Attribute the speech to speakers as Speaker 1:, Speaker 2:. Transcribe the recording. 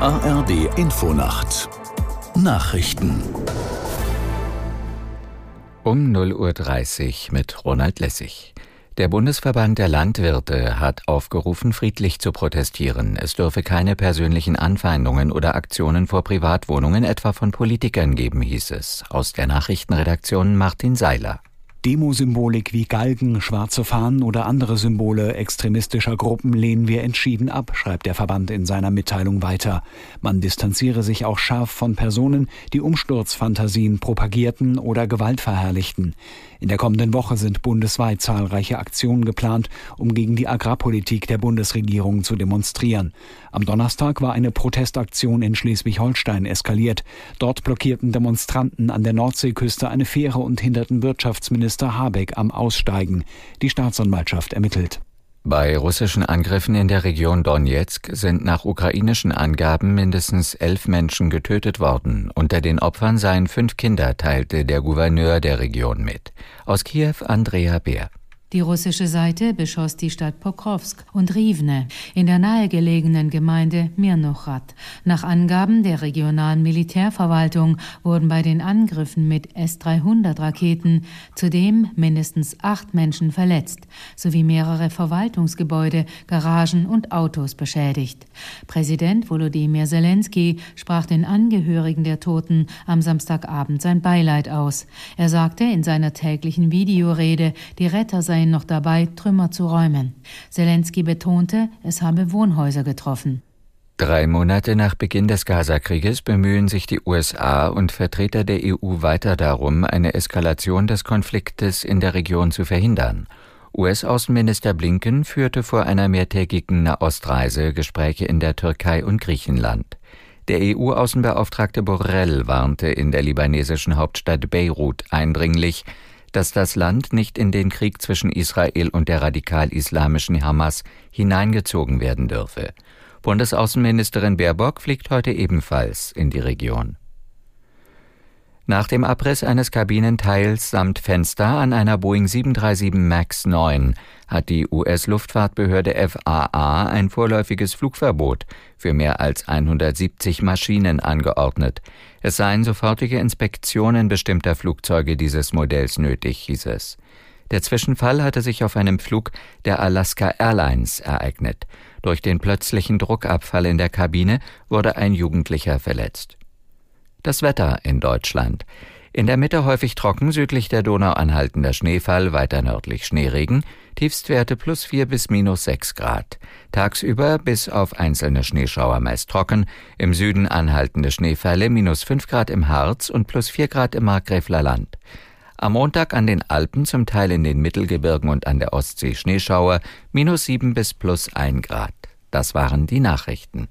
Speaker 1: ARD Infonacht Nachrichten
Speaker 2: um 0.30 Uhr mit Ronald Lessig. Der Bundesverband der Landwirte hat aufgerufen, friedlich zu protestieren. Es dürfe keine persönlichen Anfeindungen oder Aktionen vor Privatwohnungen etwa von Politikern geben, hieß es. Aus der Nachrichtenredaktion Martin Seiler.
Speaker 3: Demosymbolik wie Galgen, schwarze Fahnen oder andere Symbole extremistischer Gruppen lehnen wir entschieden ab, schreibt der Verband in seiner Mitteilung weiter. Man distanziere sich auch scharf von Personen, die Umsturzfantasien propagierten oder Gewalt verherrlichten. In der kommenden Woche sind bundesweit zahlreiche Aktionen geplant, um gegen die Agrarpolitik der Bundesregierung zu demonstrieren. Am Donnerstag war eine Protestaktion in Schleswig-Holstein eskaliert. Dort blockierten Demonstranten an der Nordseeküste eine Fähre und hinderten Wirtschaftsminister Habeck am Aussteigen. Die Staatsanwaltschaft ermittelt.
Speaker 2: Bei russischen Angriffen in der Region Donetsk sind nach ukrainischen Angaben mindestens elf Menschen getötet worden. Unter den Opfern seien fünf Kinder, teilte der Gouverneur der Region mit. Aus Kiew Andrea Beer.
Speaker 4: Die russische Seite beschoss die Stadt Pokrovsk und Rivne in der nahegelegenen Gemeinde Mirnochrad. Nach Angaben der regionalen Militärverwaltung wurden bei den Angriffen mit S-300-Raketen zudem mindestens acht Menschen verletzt, sowie mehrere Verwaltungsgebäude, Garagen und Autos beschädigt. Präsident Volodymyr Zelensky sprach den Angehörigen der Toten am Samstagabend sein Beileid aus. Er sagte in seiner täglichen Videorede, die Retter seien seien noch dabei, Trümmer zu räumen. Zelensky betonte, es habe Wohnhäuser getroffen.
Speaker 2: Drei Monate nach Beginn des Gazakrieges bemühen sich die USA und Vertreter der EU weiter darum, eine Eskalation des Konfliktes in der Region zu verhindern. US-Außenminister Blinken führte vor einer mehrtägigen Nahostreise Gespräche in der Türkei und Griechenland. Der EU-Außenbeauftragte Borrell warnte in der libanesischen Hauptstadt Beirut eindringlich, dass das Land nicht in den Krieg zwischen Israel und der radikal-islamischen Hamas hineingezogen werden dürfe. Bundesaußenministerin Baerbock fliegt heute ebenfalls in die Region. Nach dem Abriss eines Kabinenteils samt Fenster an einer Boeing 737 MAX 9 hat die US-Luftfahrtbehörde FAA ein vorläufiges Flugverbot für mehr als 170 Maschinen angeordnet. Es seien sofortige Inspektionen bestimmter Flugzeuge dieses Modells nötig, hieß es. Der Zwischenfall hatte sich auf einem Flug der Alaska Airlines ereignet. Durch den plötzlichen Druckabfall in der Kabine wurde ein Jugendlicher verletzt. Das Wetter in Deutschland. In der Mitte häufig trocken, südlich der Donau anhaltender Schneefall, weiter nördlich Schneeregen, Tiefstwerte plus 4 bis minus 6 Grad. Tagsüber bis auf einzelne Schneeschauer meist trocken, im Süden anhaltende Schneefälle, minus 5 Grad im Harz und plus 4 Grad im Markgräfler Land. Am Montag an den Alpen, zum Teil in den Mittelgebirgen und an der Ostsee Schneeschauer, minus 7 bis plus 1 Grad. Das waren die Nachrichten.